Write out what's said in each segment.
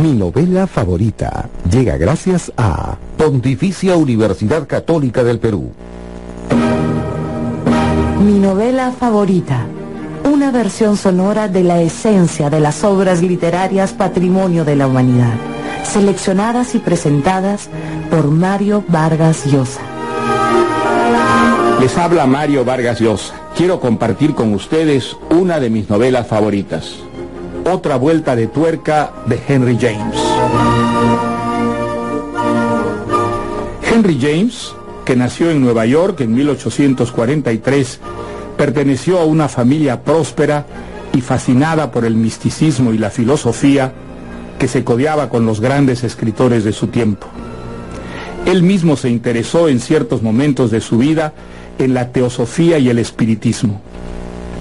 Mi novela favorita llega gracias a Pontificia Universidad Católica del Perú. Mi novela favorita. Una versión sonora de la esencia de las obras literarias patrimonio de la humanidad, seleccionadas y presentadas por Mario Vargas Llosa. Les habla Mario Vargas Llosa. Quiero compartir con ustedes una de mis novelas favoritas. Otra vuelta de tuerca de Henry James. Henry James, que nació en Nueva York en 1843, perteneció a una familia próspera y fascinada por el misticismo y la filosofía que se codeaba con los grandes escritores de su tiempo. Él mismo se interesó en ciertos momentos de su vida en la teosofía y el espiritismo.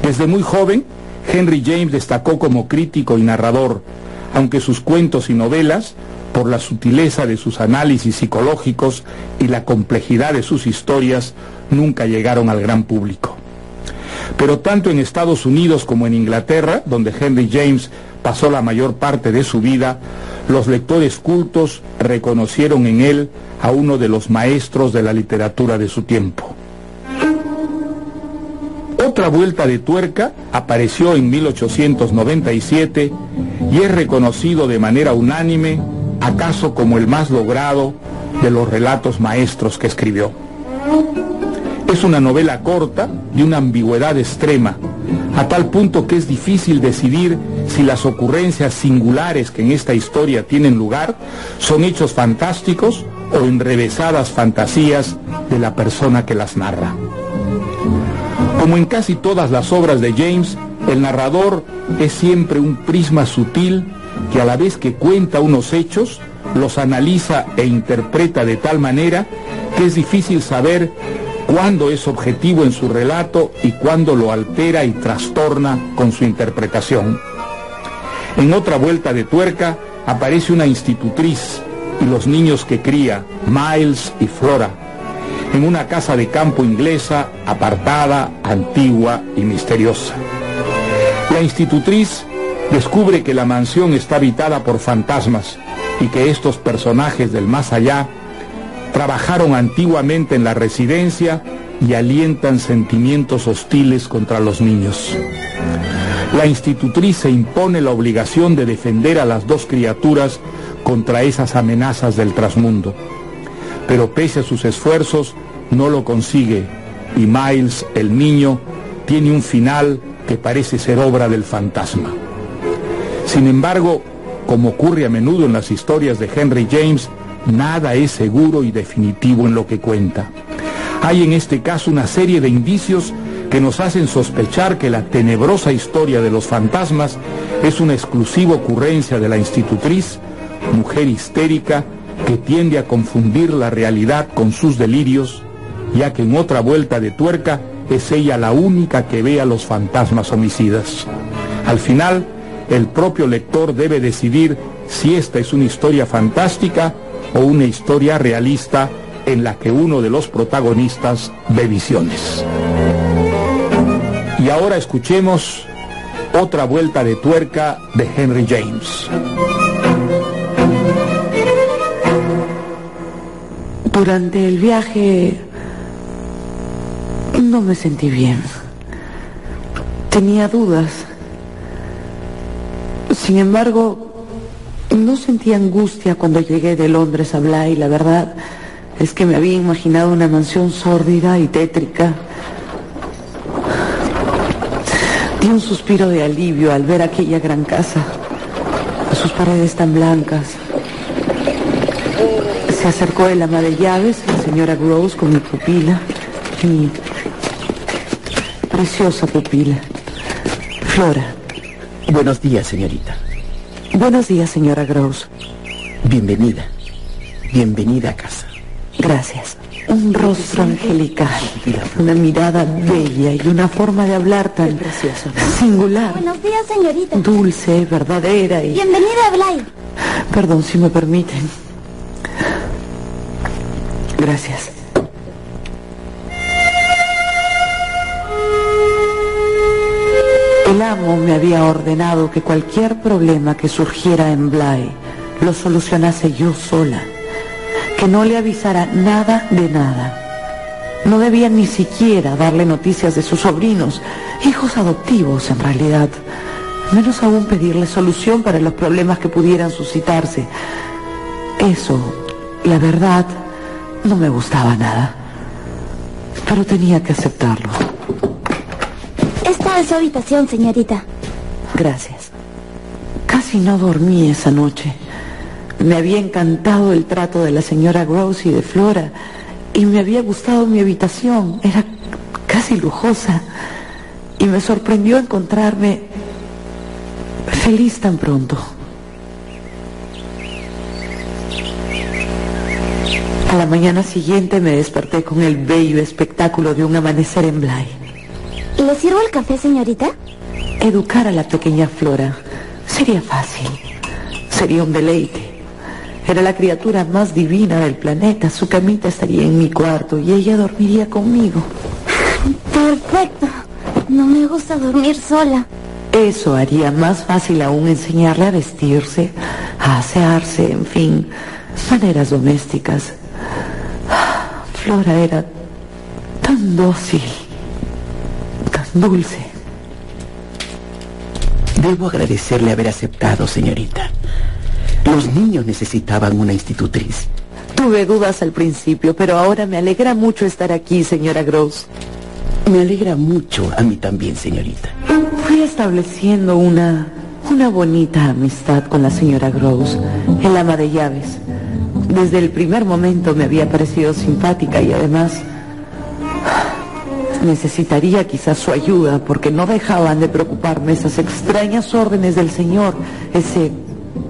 Desde muy joven, Henry James destacó como crítico y narrador, aunque sus cuentos y novelas, por la sutileza de sus análisis psicológicos y la complejidad de sus historias, nunca llegaron al gran público. Pero tanto en Estados Unidos como en Inglaterra, donde Henry James pasó la mayor parte de su vida, los lectores cultos reconocieron en él a uno de los maestros de la literatura de su tiempo. Otra vuelta de tuerca apareció en 1897 y es reconocido de manera unánime, acaso como el más logrado de los relatos maestros que escribió. Es una novela corta de una ambigüedad extrema, a tal punto que es difícil decidir si las ocurrencias singulares que en esta historia tienen lugar son hechos fantásticos o enrevesadas fantasías de la persona que las narra. Como en casi todas las obras de James, el narrador es siempre un prisma sutil que a la vez que cuenta unos hechos, los analiza e interpreta de tal manera que es difícil saber cuándo es objetivo en su relato y cuándo lo altera y trastorna con su interpretación. En otra vuelta de tuerca aparece una institutriz y los niños que cría, Miles y Flora, en una casa de campo inglesa apartada, antigua y misteriosa. La institutriz descubre que la mansión está habitada por fantasmas y que estos personajes del más allá trabajaron antiguamente en la residencia y alientan sentimientos hostiles contra los niños. La institutriz se impone la obligación de defender a las dos criaturas contra esas amenazas del trasmundo pero pese a sus esfuerzos no lo consigue y Miles, el niño, tiene un final que parece ser obra del fantasma. Sin embargo, como ocurre a menudo en las historias de Henry James, nada es seguro y definitivo en lo que cuenta. Hay en este caso una serie de indicios que nos hacen sospechar que la tenebrosa historia de los fantasmas es una exclusiva ocurrencia de la institutriz, mujer histérica, que tiende a confundir la realidad con sus delirios, ya que en otra vuelta de tuerca es ella la única que ve a los fantasmas homicidas. Al final, el propio lector debe decidir si esta es una historia fantástica o una historia realista en la que uno de los protagonistas ve visiones. Y ahora escuchemos otra vuelta de tuerca de Henry James. Durante el viaje no me sentí bien. Tenía dudas. Sin embargo, no sentí angustia cuando llegué de Londres a Bly. La verdad es que me había imaginado una mansión sórdida y tétrica. Di un suspiro de alivio al ver aquella gran casa, sus paredes tan blancas, se acercó el ama de llaves, la señora Gross, con mi pupila, mi preciosa pupila. Flora. Buenos días, señorita. Buenos días, señora Gross. Bienvenida. Bienvenida a casa. Gracias. Un rostro angelical, una mirada bella y una forma de hablar tan singular. Buenos días, señorita. Dulce, verdadera y... Bienvenida, Blay. Perdón, si me permiten. Gracias. El amo me había ordenado que cualquier problema que surgiera en Bly lo solucionase yo sola, que no le avisara nada de nada. No debía ni siquiera darle noticias de sus sobrinos, hijos adoptivos en realidad, menos aún pedirle solución para los problemas que pudieran suscitarse. Eso, la verdad, no me gustaba nada, pero tenía que aceptarlo. Esta es su habitación, señorita. Gracias. Casi no dormí esa noche. Me había encantado el trato de la señora Gross y de Flora y me había gustado mi habitación. Era casi lujosa y me sorprendió encontrarme feliz tan pronto. A la mañana siguiente me desperté con el bello espectáculo de un amanecer en Bly. ¿Le sirvo el café, señorita? Educar a la pequeña Flora sería fácil, sería un deleite. Era la criatura más divina del planeta. Su camita estaría en mi cuarto y ella dormiría conmigo. Perfecto. No me gusta dormir sola. Eso haría más fácil aún enseñarle a vestirse, a asearse, en fin, maneras domésticas. Flora era tan dócil, tan dulce. Debo agradecerle haber aceptado, señorita. Los niños necesitaban una institutriz. Tuve dudas al principio, pero ahora me alegra mucho estar aquí, señora Gross. Me alegra mucho a mí también, señorita. Fui estableciendo una, una bonita amistad con la señora Gross, el ama de llaves. Desde el primer momento me había parecido simpática y además necesitaría quizás su ayuda porque no dejaban de preocuparme esas extrañas órdenes del Señor, ese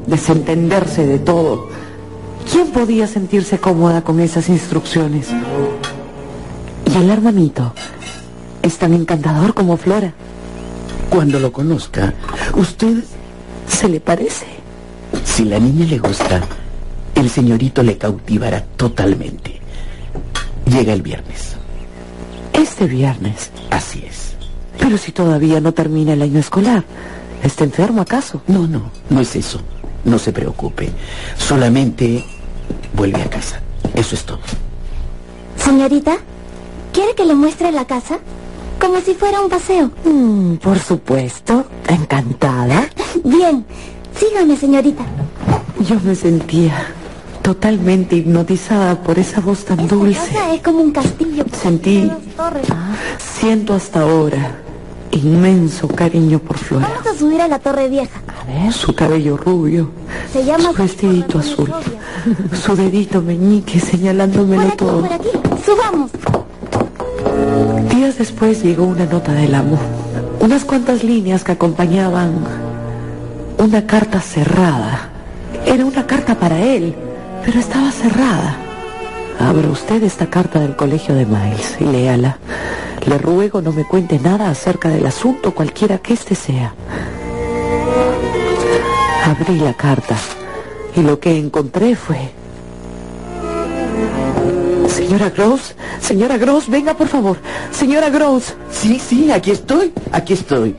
desentenderse de todo. ¿Quién podía sentirse cómoda con esas instrucciones? Y el hermanito es tan encantador como Flora. Cuando lo conozca, usted ¿Se le parece? Si la niña le gusta, el señorito le cautivará totalmente. Llega el viernes. Este viernes. Así es. Pero si todavía no termina el año escolar. ¿Está enfermo acaso? No, no, no es eso. No se preocupe. Solamente vuelve a casa. Eso es todo. Señorita, ¿quiere que le muestre la casa? Como si fuera un paseo. Mm, por supuesto. Encantada. Bien, sígame, señorita. Yo me sentía totalmente hipnotizada por esa voz tan Esta dulce. casa es como un castillo. Sentí, siento hasta ahora inmenso cariño por Flora. Vamos a subir a la torre vieja. A ver, su cabello rubio, Se llama su vestidito azul, su dedito meñique Por señalándomelo aquí, todo. por aquí. Subamos. Días después llegó una nota del amo, unas cuantas líneas que acompañaban una carta cerrada. Era una carta para él, pero estaba cerrada. Abra usted esta carta del colegio de Miles y léala. Le ruego no me cuente nada acerca del asunto, cualquiera que éste sea. Abrí la carta y lo que encontré fue... Señora Gross, señora Gross, venga por favor. Señora Gross, Sí, sí, aquí estoy. Aquí estoy.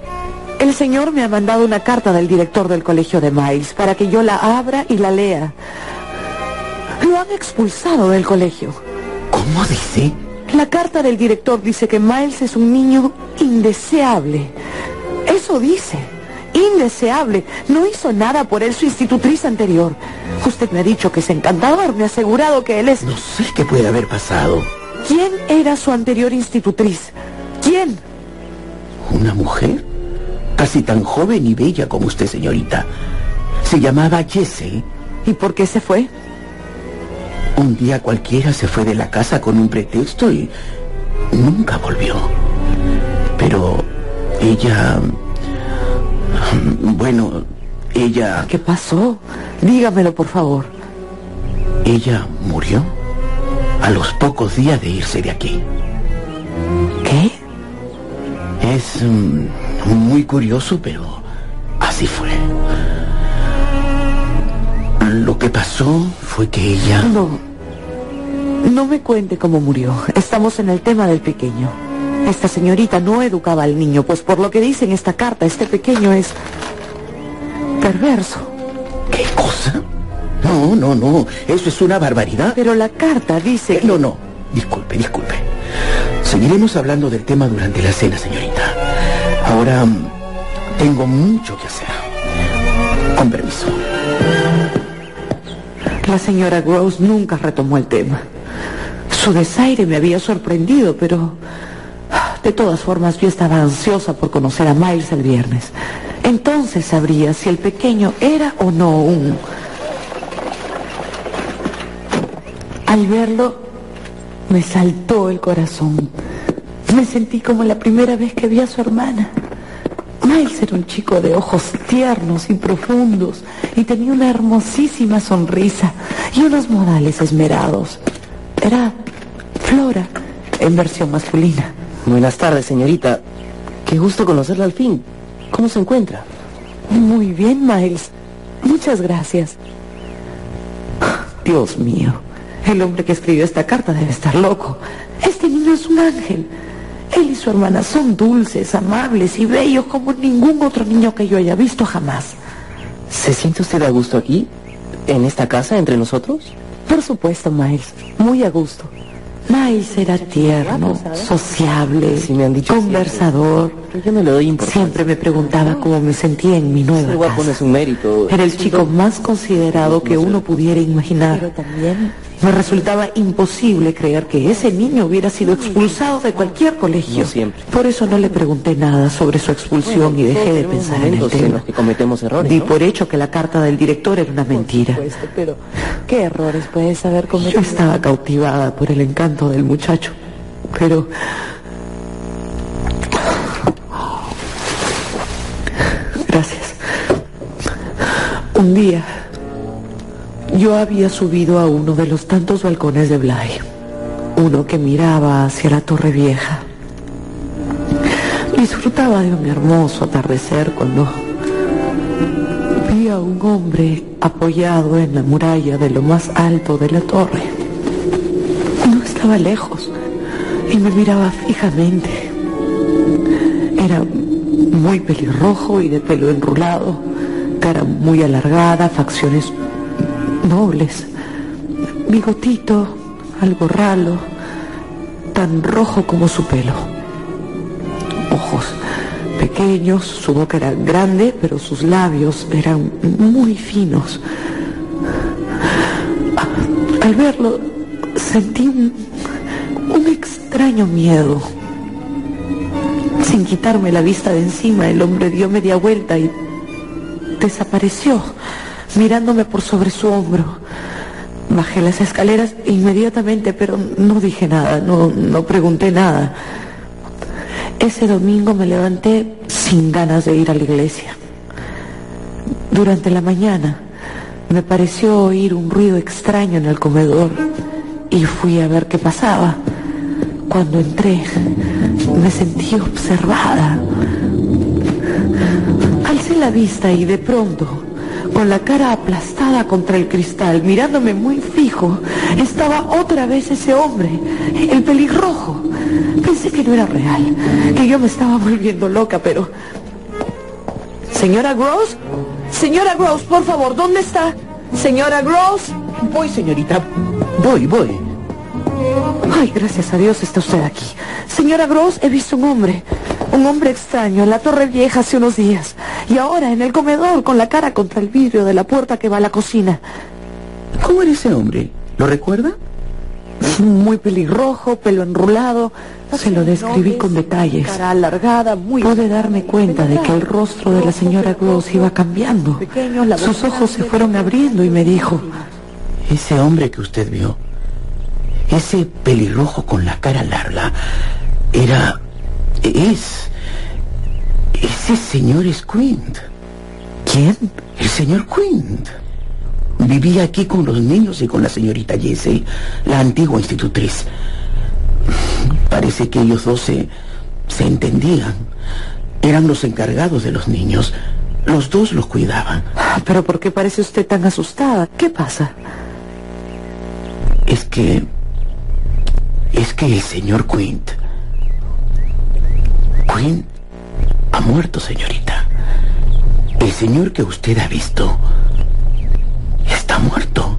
el señor me ha mandado una carta del director del colegio de Miles para que yo la abra y la lea. Lo han expulsado del colegio. ¿Cómo dice? La carta del director dice que Miles es un niño indeseable. Eso dice. Indeseable. No hizo nada por él su institutriz anterior. Usted me ha dicho que es encantador. Me ha asegurado que él es... No sé qué puede haber pasado. ¿Quién era su anterior institutriz? ¿Quién? ¿Una mujer? Casi tan joven y bella como usted, señorita. Se llamaba Jessie. ¿Y por qué se fue? Un día cualquiera se fue de la casa con un pretexto y nunca volvió. Pero ella... Bueno, ella... ¿Qué pasó? Dígamelo, por favor. Ella murió a los pocos días de irse de aquí. ¿Qué? Es mm, muy curioso, pero así fue. Pasó fue que ella... No. No me cuente cómo murió. Estamos en el tema del pequeño. Esta señorita no educaba al niño, pues por lo que dice en esta carta, este pequeño es perverso. ¿Qué cosa? No, no, no. Eso es una barbaridad. Pero la carta dice Eh, que... No, no. Disculpe, disculpe. Seguiremos hablando del tema durante la cena, señorita. Ahora mm, tengo mucho que hacer. Con permiso. La señora Gross nunca retomó el tema. Su desaire me había sorprendido, pero de todas formas yo estaba ansiosa por conocer a Miles el viernes. Entonces sabría si el pequeño era o no un... Al verlo, me saltó el corazón. Me sentí como la primera vez que vi a su hermana. Miles era un chico de ojos tiernos y profundos y tenía una hermosísima sonrisa y unos modales esmerados. Era Flora en versión masculina. Buenas tardes, señorita. Qué gusto conocerla al fin. ¿Cómo se encuentra? Muy bien, Miles. Muchas gracias. Dios mío, el hombre que escribió esta carta debe estar loco. Este niño es un ángel. Él y su hermana son dulces, amables y bellos como ningún otro niño que yo haya visto jamás. ¿Se siente usted a gusto aquí? ¿En esta casa, entre nosotros? Por supuesto, Miles, muy a gusto. Miles era tierno, sociable, Sí, me han dicho conversador. Pero yo no le doy importancia. Siempre me preguntaba cómo me sentía en mi nueva casa. Era el chico más considerado que uno pudiera imaginar. Me resultaba imposible creer que ese niño hubiera sido expulsado de cualquier colegio. No siempre. Por eso no le pregunté nada sobre su expulsión y dejé de pensar en el en tema. los que cometemos errores, Di ¿no? por hecho que la carta del director era una mentira. pero ¿qué errores puedes haber Yo cometido? estaba cautivada por el encanto del muchacho, pero... Gracias. Un día, yo había subido a uno de los tantos balcones de Bly, uno que miraba hacia la Torre Vieja. Disfrutaba de un hermoso atardecer cuando vi a un hombre apoyado en la muralla de lo más alto de la torre. No estaba lejos y me miraba fijamente. Era muy pelirrojo y de pelo enrulado, cara muy alargada, facciones nobles, bigotito, algo ralo, tan rojo como su pelo. Ojos pequeños, su boca era grande, pero sus labios eran muy finos. Al verlo, sentí un, un extraño miedo. Sin quitarme la vista de encima, el hombre dio media vuelta y desapareció, mirándome por sobre su hombro. Bajé las escaleras inmediatamente, pero no dije nada, no, no pregunté nada. Ese domingo me levanté sin ganas de ir a la iglesia. Durante la mañana me pareció oír un ruido extraño en el comedor y fui a ver qué pasaba. Cuando entré me sentí observada. Alcé la vista y de pronto, con la cara aplastada contra el cristal, mirándome muy fijo, estaba otra vez ese hombre, el pelirrojo. Pensé que no era real, que yo me estaba volviendo loca, pero... Señora Gross, señora Gross, por favor, ¿dónde está? Señora Gross. Voy, señorita. Voy, voy. Ay, gracias a Dios está usted aquí. Señora Gross, he visto un hombre. Un hombre extraño en la Torre Vieja hace unos días. Y ahora en el comedor con la cara contra el vidrio de la puerta que va a la cocina. ¿Cómo era ese hombre? ¿Lo recuerda? Muy pelirrojo, pelo enrulado. Se lo describí con detalles. Cara alargada, muy Pude darme cuenta de que el rostro de la señora Gross iba cambiando. Sus ojos se fueron abriendo y me dijo, Ese hombre que usted vio, ese pelirrojo con la cara larga, era... es... ese señor Squint. ¿Quién? El señor Quinn. Vivía aquí con los niños y con la señorita Jesse, la antigua institutriz. Parece que ellos dos se, se entendían. Eran los encargados de los niños. Los dos los cuidaban. ¿Pero por qué parece usted tan asustada? ¿Qué pasa? Es que... Es que el señor Quint... Quint ha muerto, señorita. El señor que usted ha visto está muerto.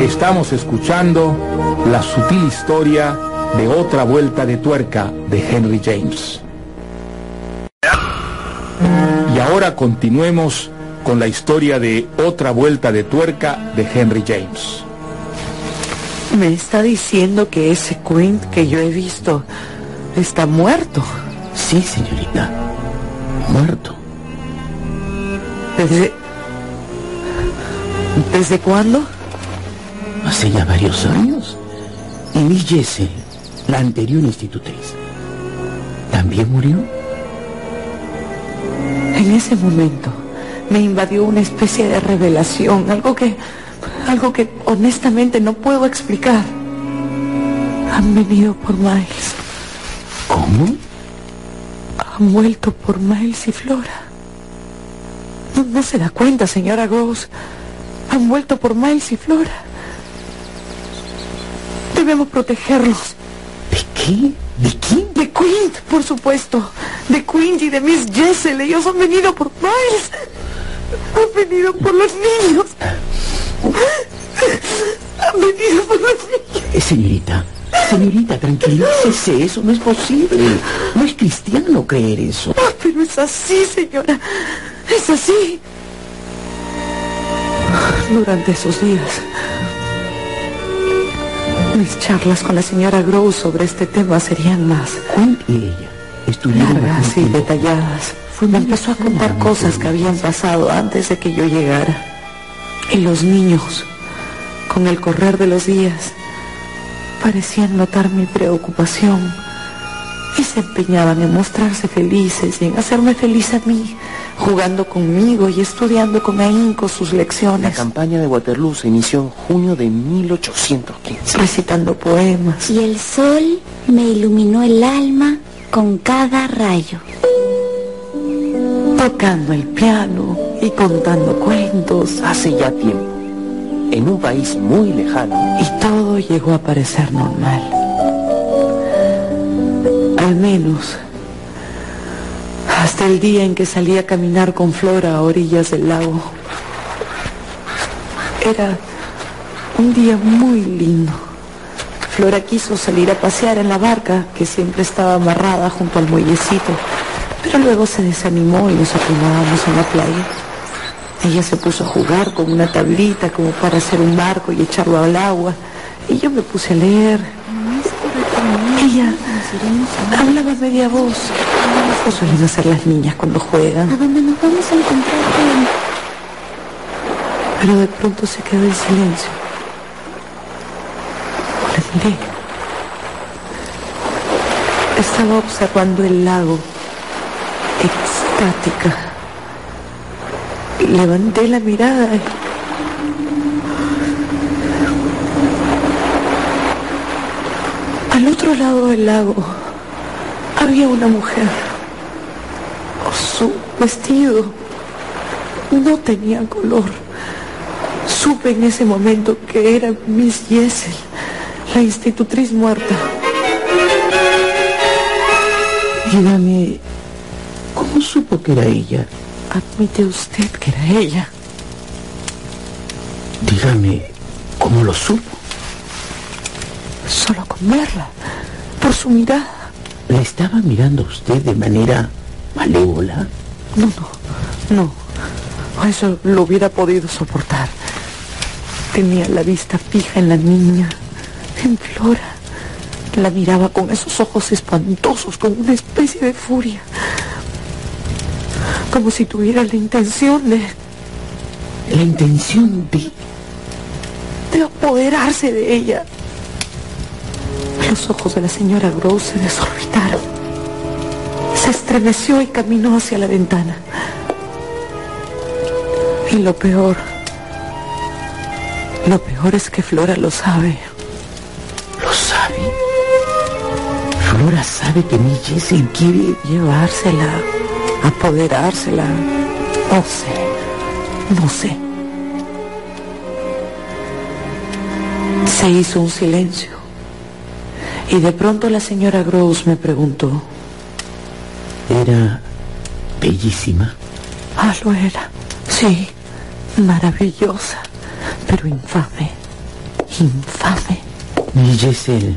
Estamos escuchando la sutil historia de otra vuelta de tuerca de Henry James. Y ahora continuemos con la historia de otra vuelta de tuerca de Henry James. Me está diciendo que ese Quint que yo he visto está muerto. Sí, señorita. Muerto. ¿Desde... ¿Desde cuándo? Hace ya varios años. Y Miss Jesse, la anterior institutriz, también murió. En ese momento me invadió una especie de revelación, algo que, algo que honestamente no puedo explicar. Han venido por Miles. ¿Cómo? Han vuelto por Miles y Flora. No, no se da cuenta, señora Gross. Han vuelto por Miles y Flora. Debemos protegerlos. ¿De qué? ¿De quién? De Quint, por supuesto. De Quint y de Miss Jessel. Ellos han venido por Miles. Han venido por los niños. Han venido por señorita, señorita, tranquilícese. Eso no es posible. No es cristiano creer eso. Pero es así, señora. Es así. Durante esos días, mis charlas con la señora Grow sobre este tema serían más Quint y ella estuvieron largas y detalladas. Me empezó a contar cosas que habían pasado antes de que yo llegara. Y los niños, con el correr de los días, parecían notar mi preocupación y se empeñaban en mostrarse felices y en hacerme feliz a mí, jugando conmigo y estudiando con ahínco sus La lecciones, campaña de Waterloo se inició en junio de 1815. recitando poemas. Y el sol me iluminó el alma con cada rayo. tocando el piano y contando cuentos. Hace ya tiempo, en un país muy lejano, Y todo llegó a parecer normal. Al menos hasta el día en que salí a caminar con Flora a orillas del lago. Era un día muy lindo. Flora quiso salir a pasear en la barca que siempre estaba amarrada junto al muellecito, pero luego se desanimó y nos acomodábamos en la playa. Ella se puso a jugar con una tablita como para hacer un barco y echarlo al agua. Y yo me puse a leer. Ella hablaba a media voz. Eso suelen hacer las niñas cuando ¿A juegan. dónde nos vamos a encontrar con... Pero de pronto se quedó en silencio. La miré. Estaba observando el lago, extática. Levanté la mirada y... Al otro lado del lago había una mujer. Su vestido no tenía color. Supe en ese momento que era Miss Jessel, la institutriz muerta. Dígame, ¿cómo supo que era ella? Admite usted que era ella. Dígame, ¿cómo lo supo? Solo con verla, por su mirada. ¿La estaba mirando usted de manera malévola? No, no, no. Eso lo hubiera podido soportar. Tenía la vista fija en la niña, en Flora. La miraba con esos ojos espantosos, con una especie de furia. Como si tuviera la intención de, La intención de... de apoderarse de ella. Los ojos de la señora Gross se desorbitaron. se estremeció y caminó hacia la ventana. Y lo peor, lo peor es que Flora lo sabe. ¿Lo sabe? Flora sabe que mi Jessie quiere llevársela, apoderársela. No sé, no sé. Se hizo un silencio. Y de pronto la señora Gross me preguntó. ¿Era bellísima? Ah, lo era. Sí, maravillosa, pero infame. Infame. Mi Giselle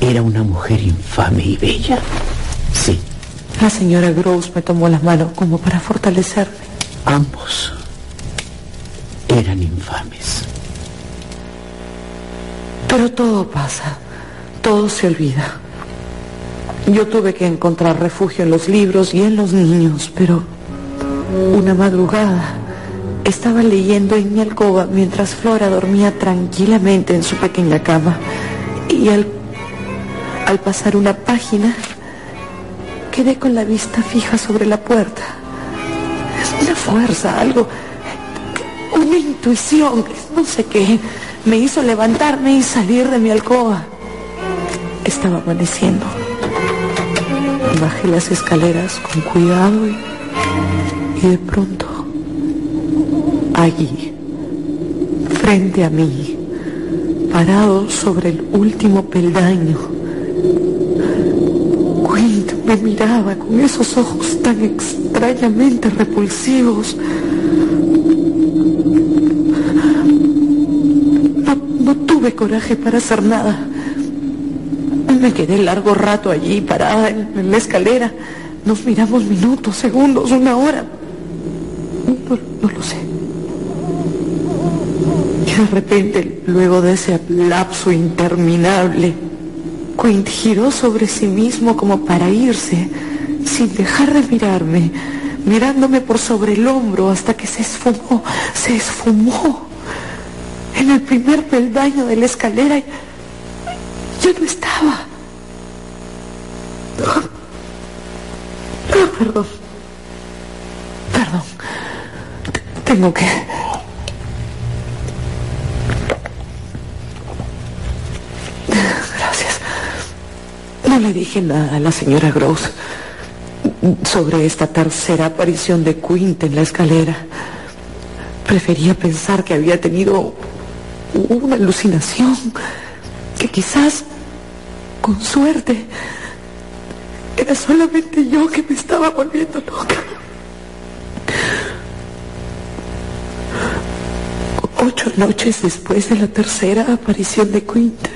era una mujer infame y bella. Sí. La señora Gross me tomó las manos como para fortalecerme. Ambos eran infames. Pero todo pasa, todo se olvida. Yo tuve que encontrar refugio en los libros y en los niños, pero una madrugada estaba leyendo en mi alcoba mientras Flora dormía tranquilamente en su pequeña cama y al, al pasar una página quedé con la vista fija sobre la puerta. Es una fuerza, algo, una intuición, no sé qué me hizo levantarme y salir de mi alcoba. Estaba amaneciendo. Bajé las escaleras con cuidado y, y de pronto, allí, frente a mí, parado sobre el último peldaño, me miraba con esos ojos tan extrañamente repulsivos. No tuve coraje para hacer nada. Me quedé largo rato allí, parada en, la escalera. Nos miramos minutos, segundos, una hora. No, no, lo sé. Y de repente, luego de ese lapso interminable, Quint giró sobre sí mismo como para irse, sin dejar de mirarme, mirándome por sobre el hombro hasta que se esfumó, se esfumó en el primer peldaño de la escalera. Yo no estaba. Perdón. Perdón. Tengo que... No le dije nada a la señora Gross sobre esta tercera aparición de Quint en la escalera. Prefería pensar que había tenido una alucinación, que quizás, con suerte, era solamente yo que me estaba volviendo loca. Ocho noches después de la tercera aparición de Quint,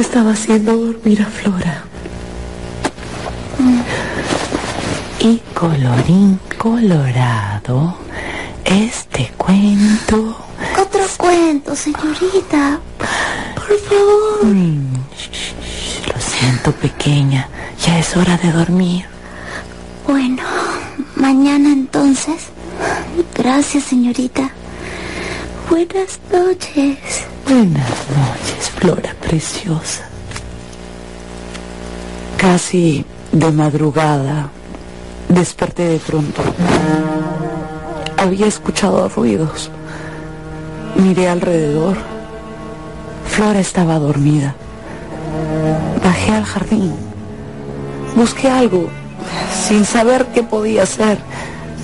estaba haciendo dormir a Flora. Y colorín colorado, este cuento... Otro cuento, señorita. Por favor. Mm, lo siento, pequeña. Ya es hora de dormir. Bueno, mañana entonces. Gracias, señorita. Buenas noches. Buenas noches, Flora preciosa. Casi de madrugada desperté de pronto. Había escuchado ruidos. Miré alrededor. Flora estaba dormida. Bajé al jardín. Busqué algo sin saber qué podía hacer.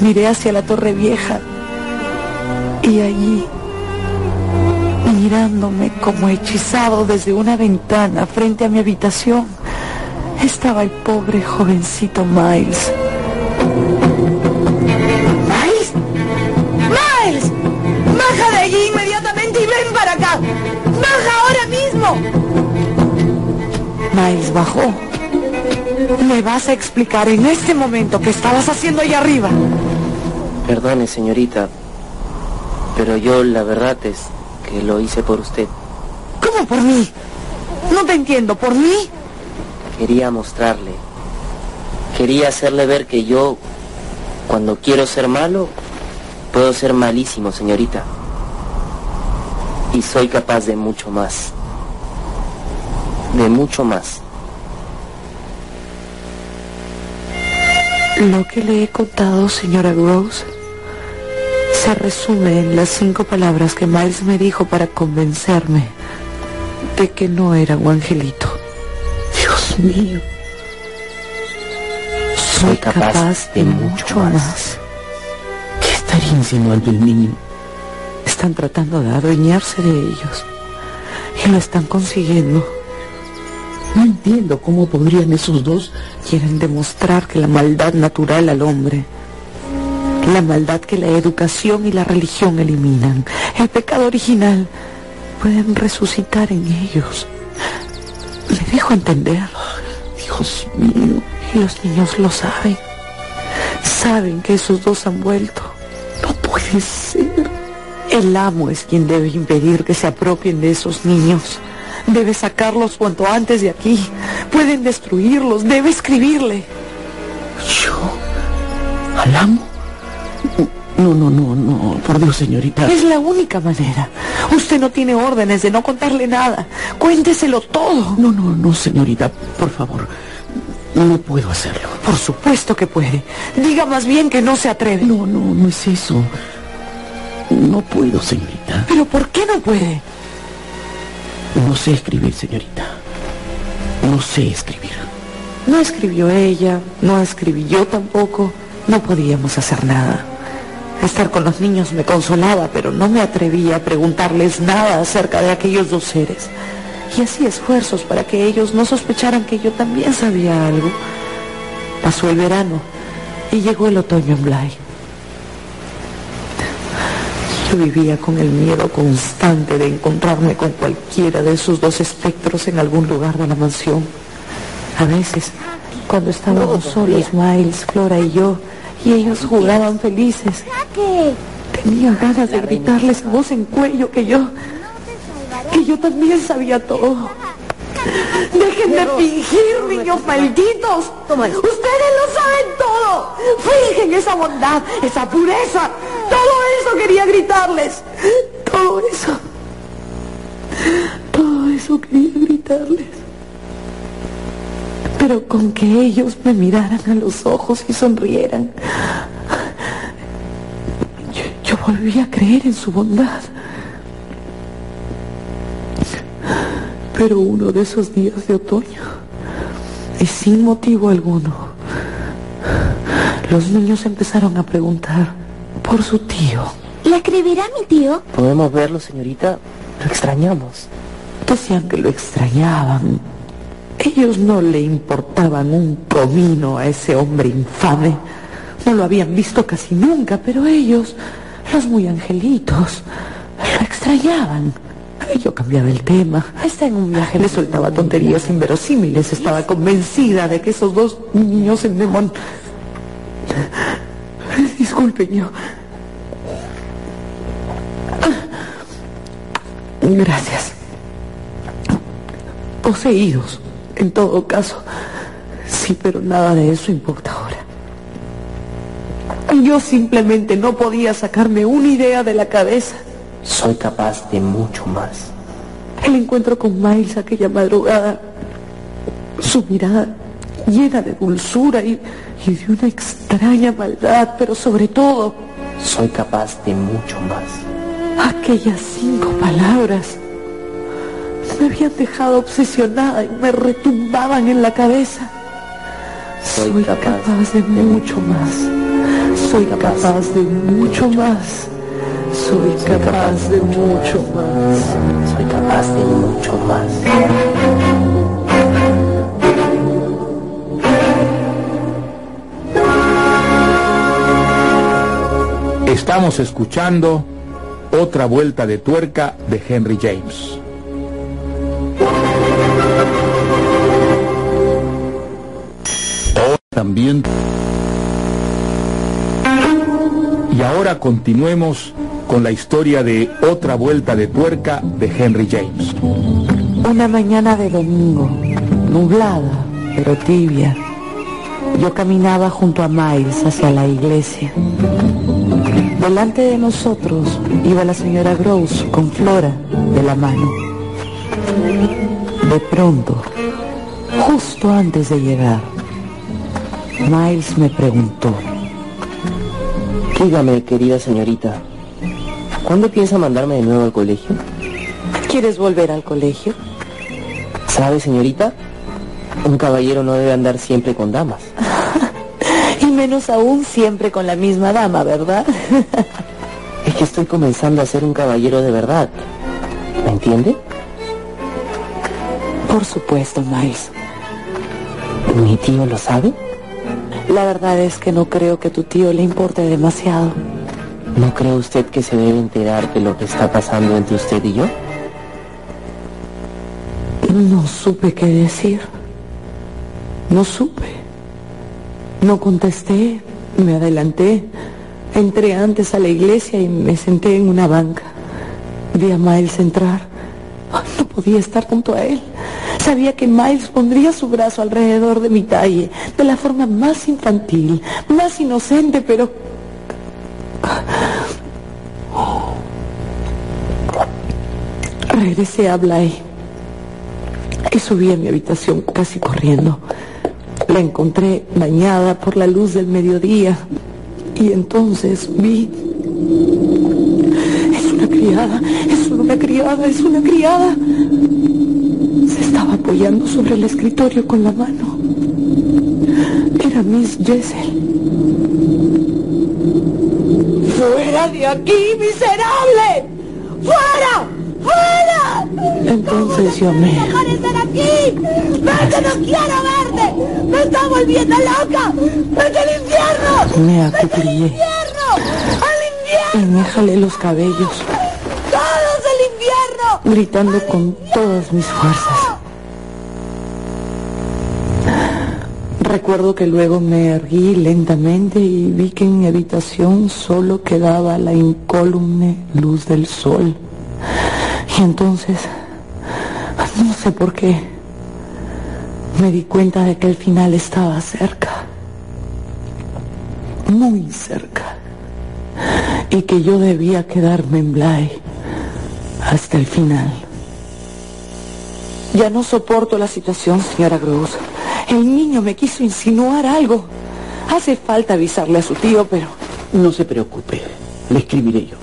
Miré hacia la torre vieja y allí, mirándome como hechizado desde una ventana frente a mi habitación, estaba el pobre jovencito Miles. ¡Miles! ¡Miles! ¡Baja de allí inmediatamente y ven para acá! ¡Baja ahora mismo! Miles bajó. ¿Me vas a explicar en este momento qué estabas haciendo allá arriba? Perdone, señorita, pero yo la verdad es que lo hice por usted. ¿Cómo por mí? No te entiendo, ¿por mí? Quería mostrarle. Quería hacerle ver que yo, cuando quiero ser malo, puedo ser malísimo, señorita. Y soy capaz de mucho más. De mucho más. Lo que le he contado, señora Groves, se resume en las cinco palabras que Miles me dijo para convencerme de que no era un angelito. Dios mío. Soy capaz de mucho más. ¿Qué estaría insinuando el niño? Están tratando de adueñarse de ellos. Y lo están consiguiendo. No entiendo cómo podrían esos dos... Quieren demostrar que la maldad natural al hombre, la maldad que la educación y la religión eliminan, el pecado original, pueden resucitar en ellos. Me dejo entender. Dios mío. Y los niños lo saben. Saben que esos dos han vuelto. No puede ser. El amo es quien debe impedir que se apropien de esos niños. Debe sacarlos cuanto antes de aquí. Pueden destruirlos. Debe escribirle. ¿Yo? ¿Al amo? No, no, no, no. Por Dios, señorita. Es la única manera. Usted no tiene órdenes de no contarle nada. Cuénteselo todo. No, no, no, señorita. Por favor. No puedo hacerlo. Por supuesto que puede. Diga más bien que no se atreve. No, no, no es eso. No puedo, señorita. ¿Pero por qué no puede? No sé escribir, señorita. No sé escribir. No escribió ella, no escribí yo tampoco. No podíamos hacer nada. Estar con los niños me consolaba, pero no me atrevía a preguntarles nada acerca de aquellos dos seres. Y hacía esfuerzos para que ellos no sospecharan que yo también sabía algo. Pasó el verano y llegó el otoño en Bly. Yo vivía con el miedo constante de encontrarme con cualquiera de esos dos espectros en algún lugar de la mansión. A veces, cuando estábamos solos, Miles, Flora y yo, y ellos jugaban felices, tenía ganas de gritarles a voz en cuello que yo, que yo también sabía todo. Dejen de fingir, niños malditos. Ustedes lo saben todo. Fingen esa bondad, esa pureza. Todo eso quería gritarles. Todo eso. Todo eso quería gritarles. Pero con que ellos me miraran a los ojos y sonrieran. Yo, yo volví a creer en su bondad. Pero uno de esos días de otoño, y sin motivo alguno, los niños empezaron a preguntar por su tío. ¿Le escribirá mi tío? ¿Podemos verlo, señorita? Lo extrañamos. Decían que lo extrañaban. Ellos no le importaban un comino a ese hombre infame. No lo habían visto casi nunca, pero ellos, los muy angelitos, lo extrañaban. Yo cambiaba el tema. Está en un viaje, le soltaba tonterías inverosímiles. Estaba convencida de que esos dos niños en Demon... Disculpen, yo... Gracias. Poseídos, en todo caso. Sí, pero nada de eso importa ahora. Yo simplemente no podía sacarme una idea de la cabeza. Soy capaz de mucho más. El encuentro con Miles aquella madrugada, su mirada llena de dulzura y, y, de una extraña maldad, pero sobre todo... Soy capaz de mucho más. Aquellas cinco palabras me habían dejado obsesionada y me retumbaban en la cabeza. Soy, Soy capaz, capaz, de mucho más. Soy capaz, capaz de mucho más. Soy capaz de mucho más. Soy capaz de mucho más. Estamos escuchando otra vuelta de tuerca de Henry James. Y ahora continuemos con la historia de otra vuelta de tuerca de Henry James. Una mañana de domingo, nublada, pero tibia, yo caminaba junto a Miles hacia la iglesia. Delante de nosotros iba la señora Gross con Flora de la mano. De pronto, justo antes de llegar, Miles me preguntó. Dígame, querida señorita, ¿cuándo piensa mandarme de nuevo al colegio? ¿Quieres volver al colegio? ¿Sabe, señorita? Un caballero no debe andar siempre con damas. y menos aún siempre con la misma dama, ¿verdad? es que estoy comenzando a ser un caballero de verdad. ¿Me entiende? Por supuesto, Miles. ¿Mi tío lo sabe? La verdad es que no creo que tu tío le importe demasiado. ¿No cree usted que se debe enterar de lo que está pasando entre usted y yo? No supe qué decir. No supe. No contesté, me adelanté. Entré antes a la iglesia y me senté en una banca. Vi a Miles entrar. No podía estar junto a él. Sabía que Miles pondría su brazo alrededor de mi talle, de la forma más infantil, más inocente, pero... Regresé a Bly y subí a mi habitación casi corriendo. La encontré bañada por la luz del mediodía y entonces vi... Es una criada, es una criada, es una criada. Apoyando sobre el escritorio con la mano. Era Miss Jessel. ¡Fuera de aquí, miserable! ¡Fuera! ¡Fuera! Entonces llamé. ¡No aparecer aquí! ¡Vete, no quiero verte! ¡Me está volviendo loca! ¡Vete al infierno! Me ¡Vete al acuclillé infierno! ¡Al y infierno! me jalé los cabellos, ¡Todos al infierno! gritando con todas mis fuerzas. Recuerdo que luego me erguí lentamente y vi que en mi habitación solo quedaba la incólume luz del sol. Y entonces, no sé por qué, me di cuenta de que el final estaba cerca. Muy cerca. Y que yo debía quedarme en Bly hasta el final. Ya no soporto la situación, señora Gross. El niño me quiso insinuar algo. Hace falta avisarle a su tío, pero No se preocupe, le escribiré yo.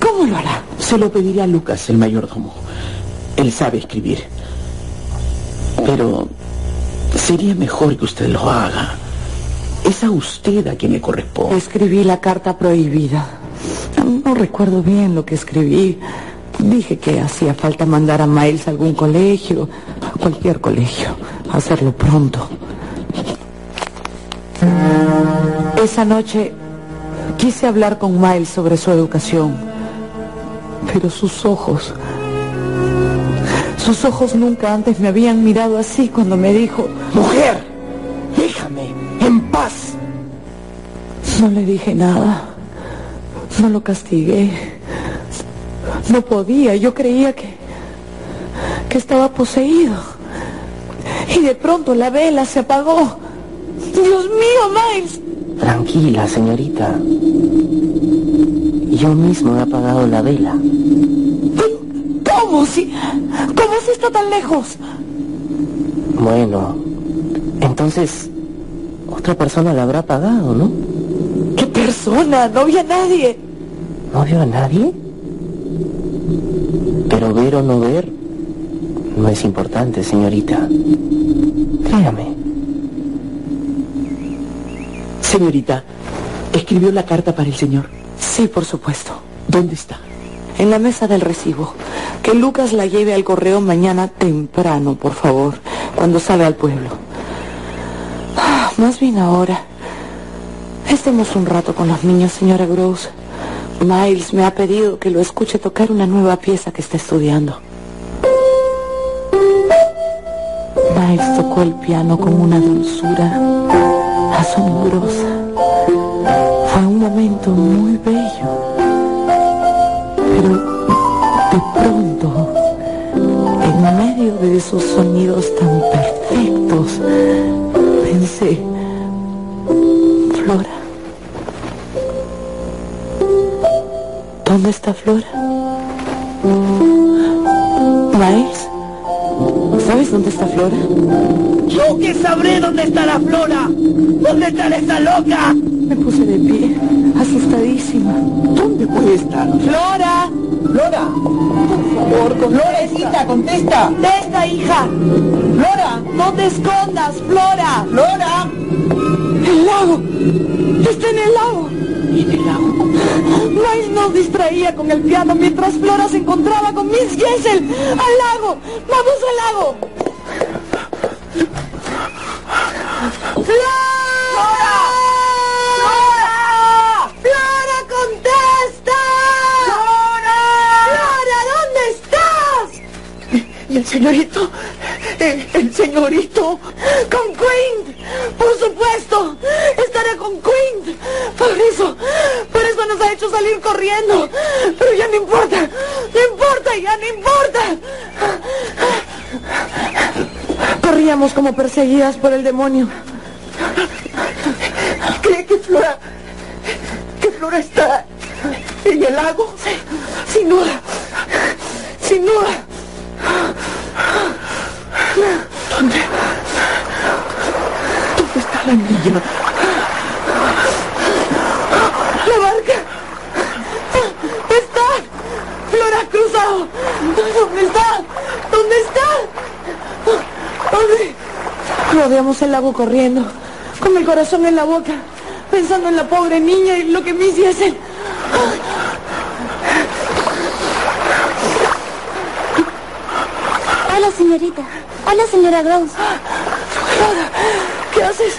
¿cómo lo hará? Se lo pediré a Lucas, el mayordomo. Él sabe escribir. Pero sería mejor que usted lo haga. Es a usted a quien le corresponde. Escribí la carta prohibida. No recuerdo bien lo que escribí. Dije que hacía falta mandar a Miles a algún colegio, a cualquier colegio, hacerlo pronto. Esa noche quise hablar con Miles sobre su educación, pero sus ojos, sus ojos nunca antes me habían mirado así cuando me dijo, Mujer, déjame en paz. No le dije nada. No lo castigué. No podía. Yo creía que... que estaba poseído. Y de pronto la vela se apagó. Dios mío, Miles. Tranquila, señorita. Yo mismo he apagado la vela. ¿Cómo si... cómo si está tan lejos? Bueno, entonces otra persona la habrá apagado, ¿no? ¿Qué persona? No vi a nadie. ¿No vio a nadie? Pero ver o no ver no es importante, señorita. Créame. Señorita, ¿escribió la carta para el señor? Sí, por supuesto. ¿Dónde está? En la mesa del recibo. Que Lucas la lleve al correo mañana temprano, por favor, cuando salga al pueblo. Ah, más bien ahora. Estemos un rato con los niños, señora Gross. Miles me ha pedido que lo escuche tocar una nueva pieza que está estudiando. Miles tocó el piano con una dulzura asombrosa. Fue un momento muy bello. Pero de pronto, en medio de esos sonidos tan perfectos, pensé, Flora. ¿Dónde está Flora? Miles, ¿sabes dónde está Flora? Yo que sabré dónde está la Flora. ¿Dónde está esa loca? Me puse de pie, asustadísima. ¿Dónde puede estar? ¡Flora! Flora, Por favor, Florecita, contesta. ¡Contesta, hija! Flora, ¡No te escondas, Flora! Flora. ¡El lago! ¡Está en el lago! Miles nos distraía con el piano mientras Flora se encontraba con Miss Jessel. ¡Al lago! ¡Vamos al lago! ¡Flora! ¡Flora! ¡Flora, contesta! ¡Flora! ¡Flora, ¿dónde estás? ¿Y el señorito? El, el señorito. ¡Con Queen! ¡Por supuesto! ¡Estaré con Queen! Por eso, por eso nos ha hecho salir Pero ya no importa, no importa, ya no importa. Corríamos como perseguidas por el demonio. ¿Cree que Flora... que Flora está en el lago? Sin duda, sin duda. ¿Dónde? ¿Dónde está la niña? ¡La barca! ¡Está! ¡Flora ha cruzado! ¿Dónde está? ¿Dónde está? ¿Dónde? Rodeamos el lago corriendo, con el corazón en la boca, pensando en la pobre niña y lo que me hiciesen. Hola, señorita. Hola, señora Gross. ¿qué haces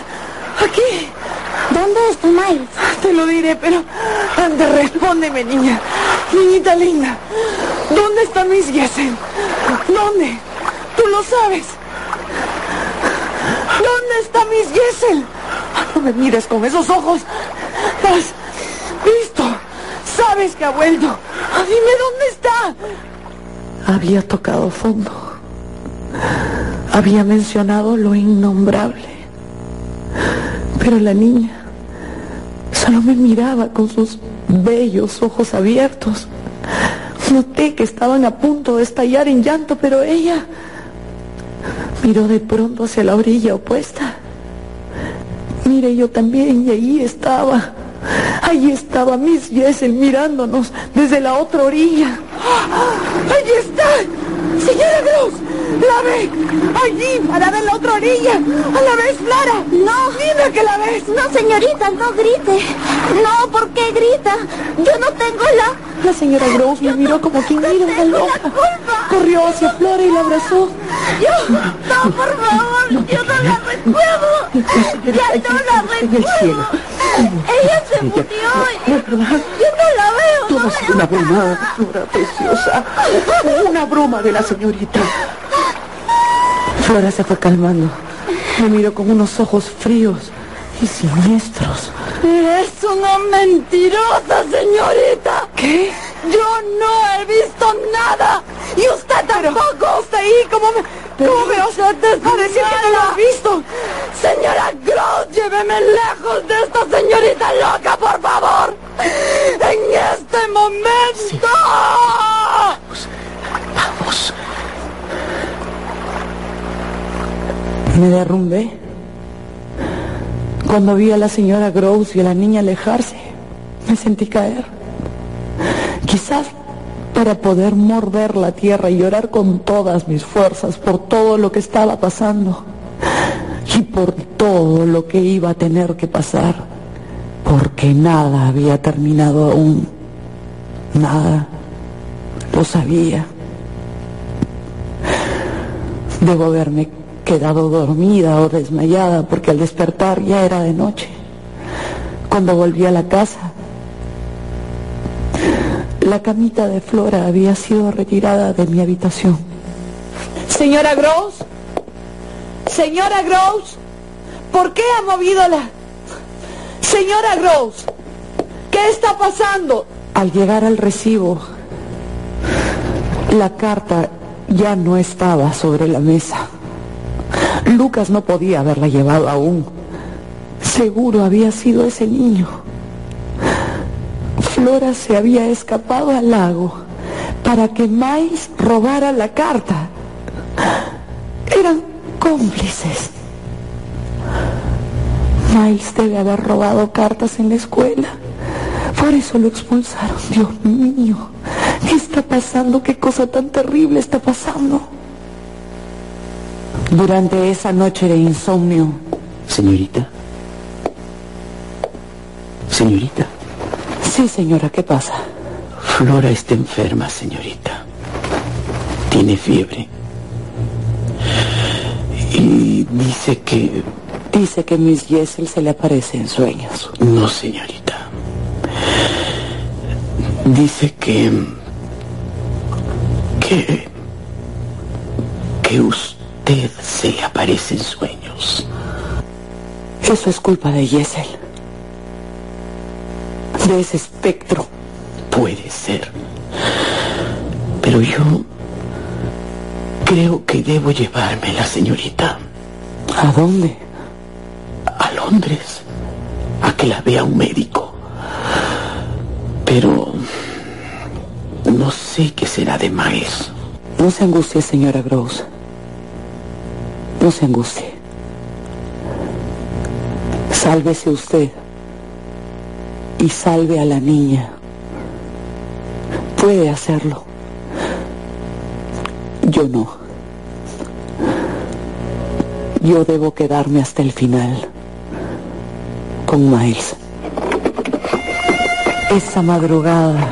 aquí? ¿Dónde está Miles? Te lo diré, pero antes respóndeme, niña. Niñita linda, ¿dónde está Miss Jessen? ¿Dónde? Tú lo sabes. ¿Dónde está Miss Jessel? No me mires con esos ojos. ¿Has visto? Sabes que ha vuelto. Dime dónde está. Había tocado fondo. Había mencionado lo innombrable. Pero la niña solo me miraba con sus bellos ojos abiertos. Noté que estaban a punto de estallar en llanto, pero ella miró de pronto hacia la orilla opuesta. Mire, yo también, y ahí estaba. Ahí estaba Miss Jessel mirándonos desde la otra orilla. ¡Allí está! ¡Señora Gross! ¡La ve! ¡Allí! ¡Para ver la otra orilla! ¡A la vez, Clara! No. ¡Dime que la ves! No, señorita, no grite. No, ¿por qué grita? Yo no tengo la... La señora Gross me miró como quien mira una loca. Corrió hacia Flora y la abrazó. Yo, no, por favor, yo no la recuerdo. Ya no la recuerdo. Ella se murió. y-. Yo no la veo. Todo no ha sido una broma, Flora preciosa. Una broma de la señorita. Flora se fue calmando. Me miró con unos ojos fríos y siniestros. Es una mentirosa, señorita. ¿Qué? Yo no he visto nada. Y usted tampoco. Usted ahí, ¿cómo me, cómo me vas a decir que no lo has visto? Señora Gross, lléveme lejos de esta señorita loca, por favor. En este momento. Vamos. Me derrumbé. Cuando vi a la señora Gross y a la niña alejarse, me sentí caer. Quizás para poder morder la tierra y llorar con todas mis fuerzas por todo lo que estaba pasando y por todo lo que iba a tener que pasar, porque nada había terminado aún. Nada. Lo sabía. Debo haberme quedado dormida o desmayada porque al despertar ya era de noche. Cuando volví a la casa, la camita de Flora había sido retirada de mi habitación. Señora Gross. Señora Gross. ¿Por qué ha movido la... Señora Gross. ¿Qué está pasando? Al llegar al recibo, la carta ya no estaba sobre la mesa. Lucas no podía haberla llevado aún. Seguro había sido ese niño. Flora se había escapado al lago para que Mais robara la carta. Eran cómplices. Miles debe haber robado cartas en la escuela. Por eso lo expulsaron. Dios mío, ¿qué está pasando? ¿Qué cosa tan terrible está pasando? Durante esa noche de insomnio. Señorita. Señorita. Sí, señora, ¿qué pasa? Flora está enferma, señorita. Tiene fiebre. Y dice que... Dice que Miss Jessel se le aparece en sueños. No, señorita. Dice que... Que... Que usted se le aparece en sueños. Eso es culpa de Jessel. De ese espectro. Puede ser. Pero yo... Creo que debo llevármela, señorita. ¿A dónde? A Londres. A que la vea un médico. Pero... No sé qué será de Miles. No se angustie, señora Gross. No se angustie. Sálvese usted. Y salve a la niña. Puede hacerlo. Yo no. Yo debo quedarme hasta el final. Con Miles. Esa madrugada,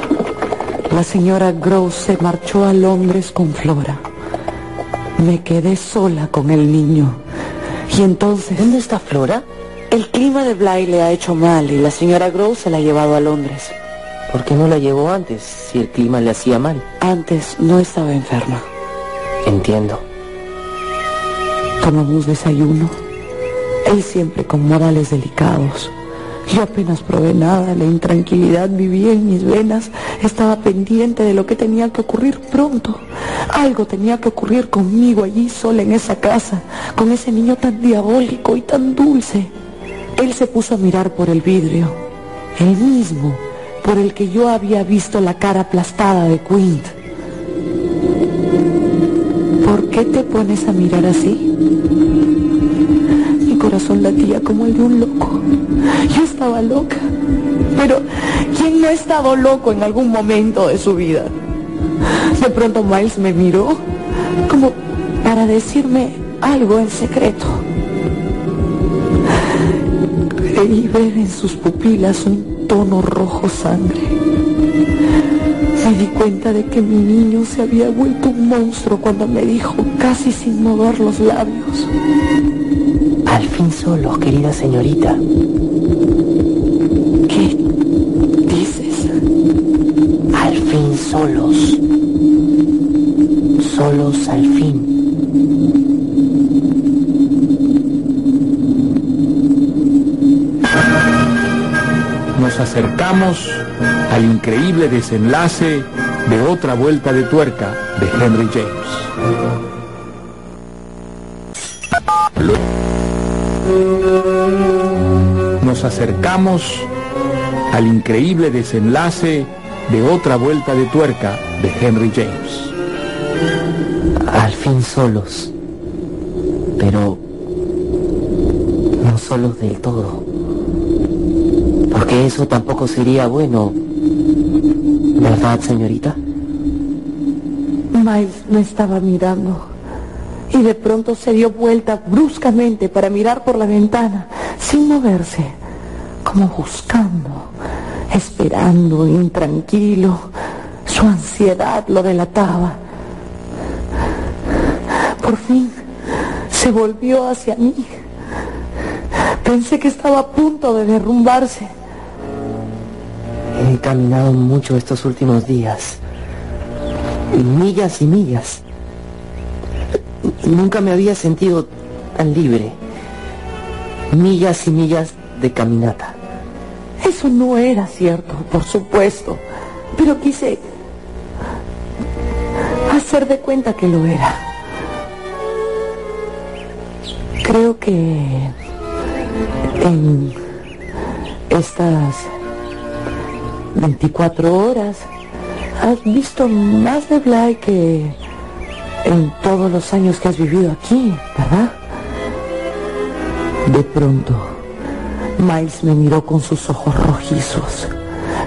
la señora Gross se marchó a Londres con Flora. Me quedé sola con el niño. Y entonces... ¿Dónde está Flora? El clima de Bly le ha hecho mal y la señora Gross se la ha llevado a Londres. ¿Por qué no la llevó antes si el clima le hacía mal? Antes no estaba enferma. Entiendo. Tomamos desayuno. Él siempre con modales delicados. Yo apenas probé nada, la intranquilidad vivía en mis venas, estaba pendiente de lo que tenía que ocurrir pronto. Algo tenía que ocurrir conmigo allí sola en esa casa, con ese niño tan diabólico y tan dulce. Él se puso a mirar por el vidrio, el mismo por el que yo había visto la cara aplastada de Quint. ¿Por qué te pones a mirar así? Mi corazón latía como el de un loco. Yo estaba loca. Pero, ¿quién no ha estado loco en algún momento de su vida? De pronto Miles me miró como para decirme algo en secreto. Creí ver en sus pupilas un tono rojo sangre. Me di cuenta de que mi niño se había vuelto un monstruo cuando me dijo, casi sin mover los labios. Al fin solos, querida señorita. ¿Qué dices? Al fin solos. Solos al fin. Nos acercamos al increíble desenlace de otra vuelta de tuerca de Henry James. Nos acercamos al increíble desenlace de otra vuelta de tuerca de Henry James. Fin solos. Pero no solos del todo. Porque eso tampoco sería bueno. ¿Verdad, señorita? Miles me estaba mirando y de pronto se dio vuelta bruscamente para mirar por la ventana, sin moverse, como buscando, esperando, intranquilo. Su ansiedad lo delataba. Por fin se volvió hacia mí. Pensé que estaba a punto de derrumbarse. He caminado mucho estos últimos días. Millas y millas. Nunca me había sentido tan libre. Millas y millas de caminata. Eso no era cierto, por supuesto. Pero quise hacer de cuenta que lo era. Creo que en estas 24 horas has visto más de Bly que en todos los años que has vivido aquí, ¿verdad? De pronto Miles me miró con sus ojos rojizos,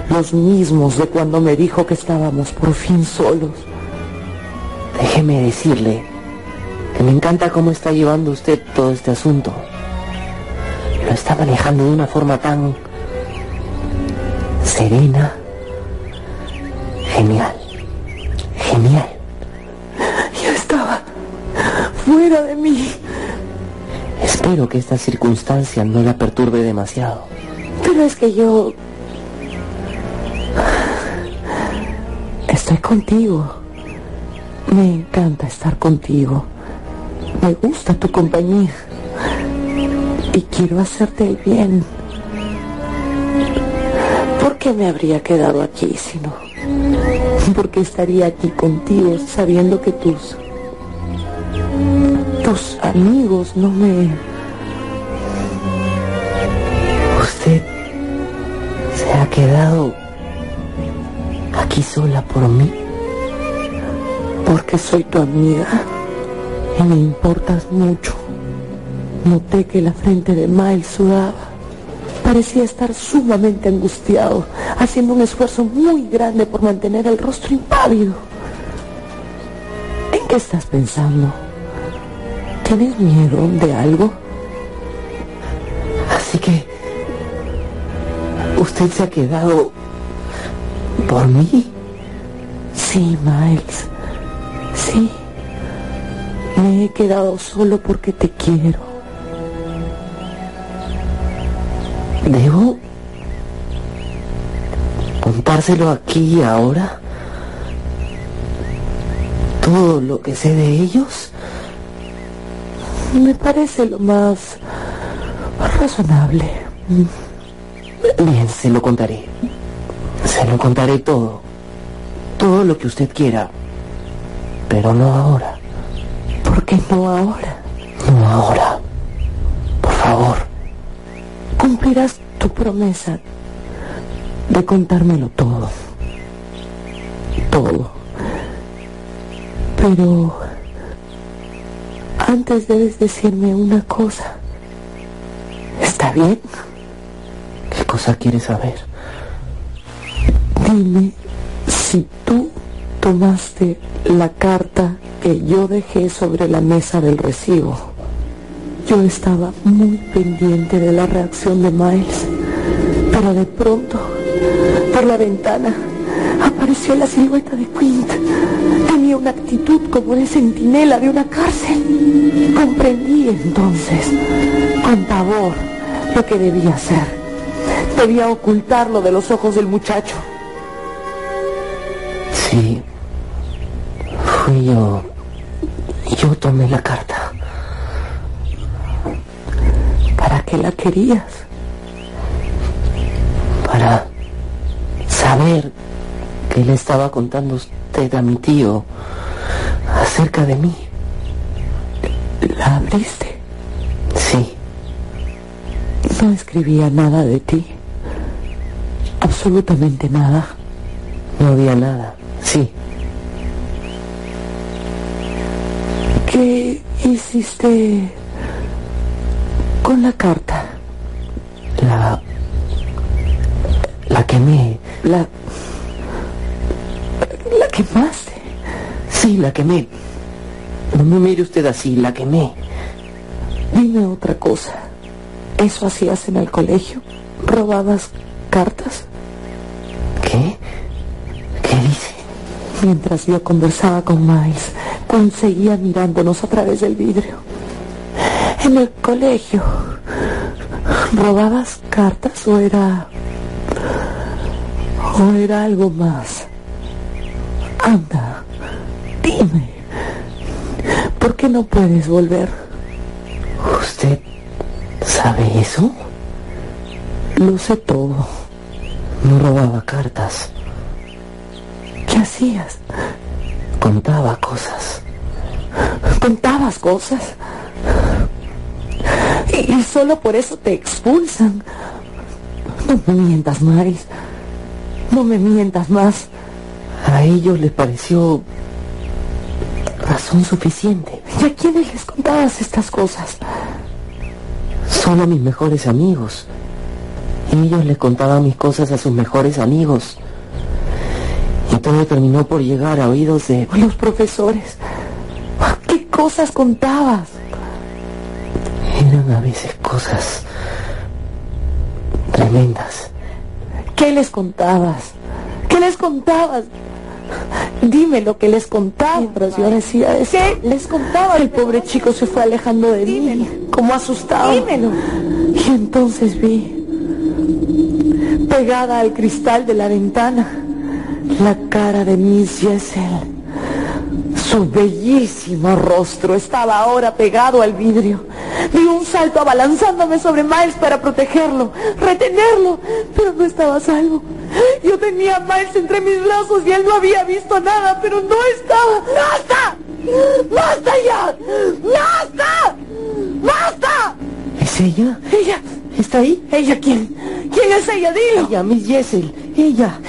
los mismos de cuando me dijo que estábamos por fin solos. Déjeme decirle que me encanta cómo está llevando usted todo este asunto. Lo está manejando de una forma tan serena. Genial. Genial. Yo estaba fuera de mí. Espero que esta circunstancia no la perturbe demasiado. Pero es que yo... Estoy contigo. Me encanta estar contigo. Me gusta tu compañía. Y quiero hacerte el bien. ¿Por qué me habría quedado aquí si no? Porque estaría aquí contigo sabiendo que tus... Tus amigos no me... Usted se ha quedado aquí sola por mí. Porque soy tu amiga me importas mucho. Noté que la frente de Miles sudaba. Parecía estar sumamente angustiado, haciendo un esfuerzo muy grande por mantener el rostro impávido. ¿En qué estás pensando? ¿Tienes miedo de algo? Así que usted se ha quedado por mí. Sí, Miles. Sí. Me he quedado solo porque te quiero. ¿Debo contárselo aquí y ahora? ¿Todo lo que sé de ellos? Me parece lo más razonable. Bien, se lo contaré. Se lo contaré todo. Todo lo que usted quiera. Pero no ahora. ¿Por qué no ahora? No ahora. Por favor. Cumplirás tu promesa de contármelo todo. Todo. Pero antes debes decirme una cosa. ¿Está bien? ¿Qué cosa quieres saber? Dime si tú tomaste la carta que yo dejé sobre la mesa del recibo. Yo estaba muy pendiente de la reacción de Miles, pero de pronto, por la ventana, apareció la silueta de Quint. Tenía una actitud como de centinela de una cárcel. Comprendí entonces, con pavor, lo que debía hacer. Debía ocultarlo de los ojos del muchacho. Sí. Fui yo. Yo tomé la carta. ¿Para qué la querías? Para saber que le estaba contando usted a mi tío acerca de mí. ¿La abriste? Sí. No escribía nada de ti. Absolutamente nada. No había nada. Sí. ¿Qué hiciste con la carta? La... La quemé. La... ¿La quemaste? Sí, la quemé. No me mire usted así, la quemé. Dime otra cosa. ¿Eso hacías en el colegio? ¿Robabas cartas? ¿Qué? ¿Qué dice? Mientras yo conversaba con Miles, conseguía mirándonos a través del vidrio. En el colegio, ¿robabas cartas o era... o era algo más? Anda, dime, ¿por qué no puedes volver? ¿Usted sabe eso? Lo sé todo. No robaba cartas. ¿Qué hacías? Contaba cosas. ¿Contabas cosas? Y, solo por eso te expulsan. No me mientas, Maris. No me mientas más. A ellos les pareció razón suficiente. ¿Y a quiénes les contabas estas cosas? Solo a mis mejores amigos Ellos le contaban mis cosas a sus mejores amigos. Y todo terminó por llegar a oídos de... Los profesores. ¿Qué cosas contabas? Eran a veces cosas tremendas. ¿Qué les contabas? ¿Qué les contabas? Dime lo que les contaba. Mientras yo decía eso, ¿qué les contaba? El pobre chico se fue alejando de mí, como asustado. Dímelo. Y entonces vi, pegada al cristal de la ventana, la cara de Miss Jessel. Su bellísimo rostro estaba ahora pegado al vidrio. Di un salto abalanzándome sobre Miles para protegerlo, retenerlo, pero no estaba a salvo. Yo tenía a Miles entre mis brazos y él no había visto nada, pero no estaba. ¡Basta! ¡Basta ya! ¡Basta! ¡Basta! ¿Es ella? Ella. ¿Está ahí? ¿Ella quién? ¿Quién es ella? Dilo. Ella, Miss Jessel. Ella.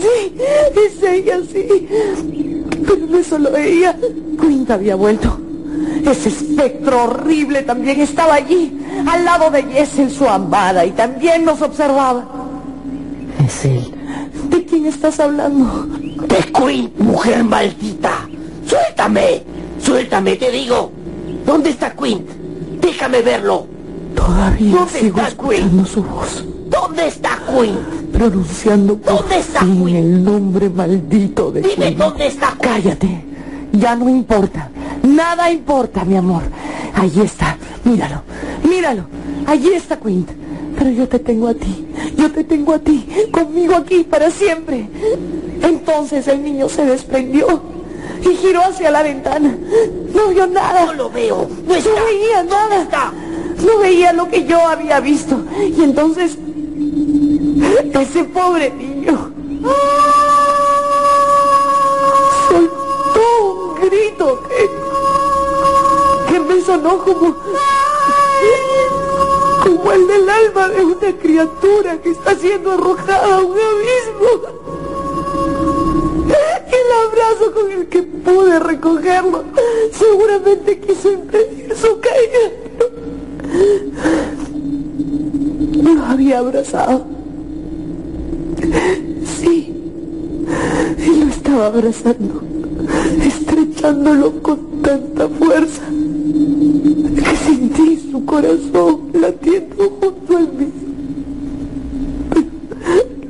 Sí, es ella, sí. Pero no es solo ella. Quint había vuelto. Ese espectro horrible también estaba allí, al lado de Jessel, su amada, y también nos observaba. Es él. ¿De quién estás hablando? De Quint, mujer maldita. Suéltame. Suéltame, te digo. ¿Dónde está Quint? Déjame verlo. Todavía ¿Dónde sigo está escuchando su voz, ¿Dónde está Quint? pronunciando ¿Dónde está fin Quint? el nombre maldito de Dime, Quint. ¿dónde está Quint? Cállate. Ya no importa. Nada importa, mi amor. Allí está. Míralo. Míralo. Allí está Quint. Pero yo te tengo a ti. Yo te tengo a ti. Conmigo aquí para siempre. Entonces el niño se desprendió y giró hacia la ventana. No vio nada. No lo veo. No No está. veía nada. está? No veía lo que yo había visto. Y entonces, ese pobre niño soltó un grito que, que me sonó como, como el del alma de una criatura que está siendo arrojada a un abismo. El abrazo con el que pude recogerlo seguramente quiso impedir su caída. Pero Lo había abrazado. Sí, y lo estaba abrazando, estrechándolo con tanta fuerza que sentí su corazón latiendo junto al mío.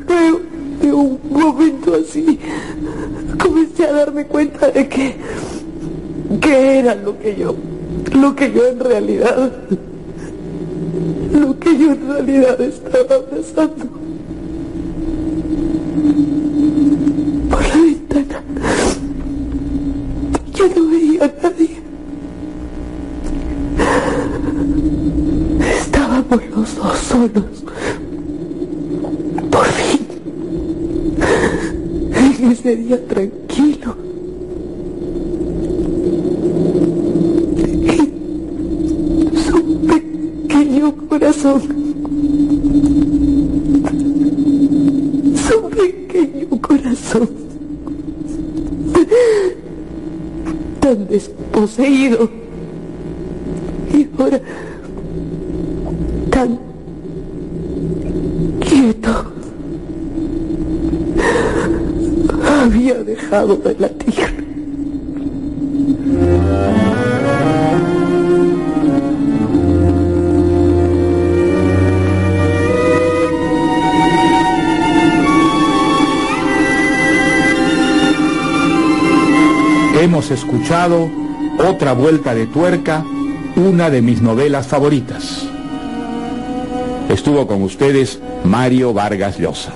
Luego de un momento así, comencé a darme cuenta de que, que era lo que yo, lo que yo en realidad, lo que yo en realidad estaba abrazando. Por la ventana, ya no veía a nadie. Estábamos los dos solos. Por fin. En ese día tranquilo. Y su pequeño corazón. Su pequeño corazón. Tan desposeído. Y ahora tan quieto. Había dejado de latir. Hemos escuchado otra vuelta de tuerca, una de mis novelas favoritas. Estuvo con ustedes Mario Vargas Llosa.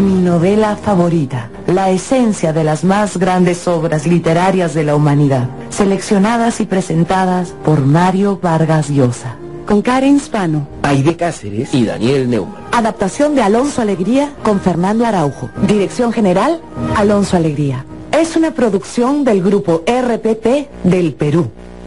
Mi novela favorita, la esencia de las más grandes obras literarias de la humanidad, seleccionadas y presentadas por Mario Vargas Llosa. Con Karen Spano. Aide Cáceres y Daniel Neumann. Adaptación de Alonso Alegría con Fernando Araujo. Dirección general, Alonso Alegría. Es una producción del grupo RPP del Perú.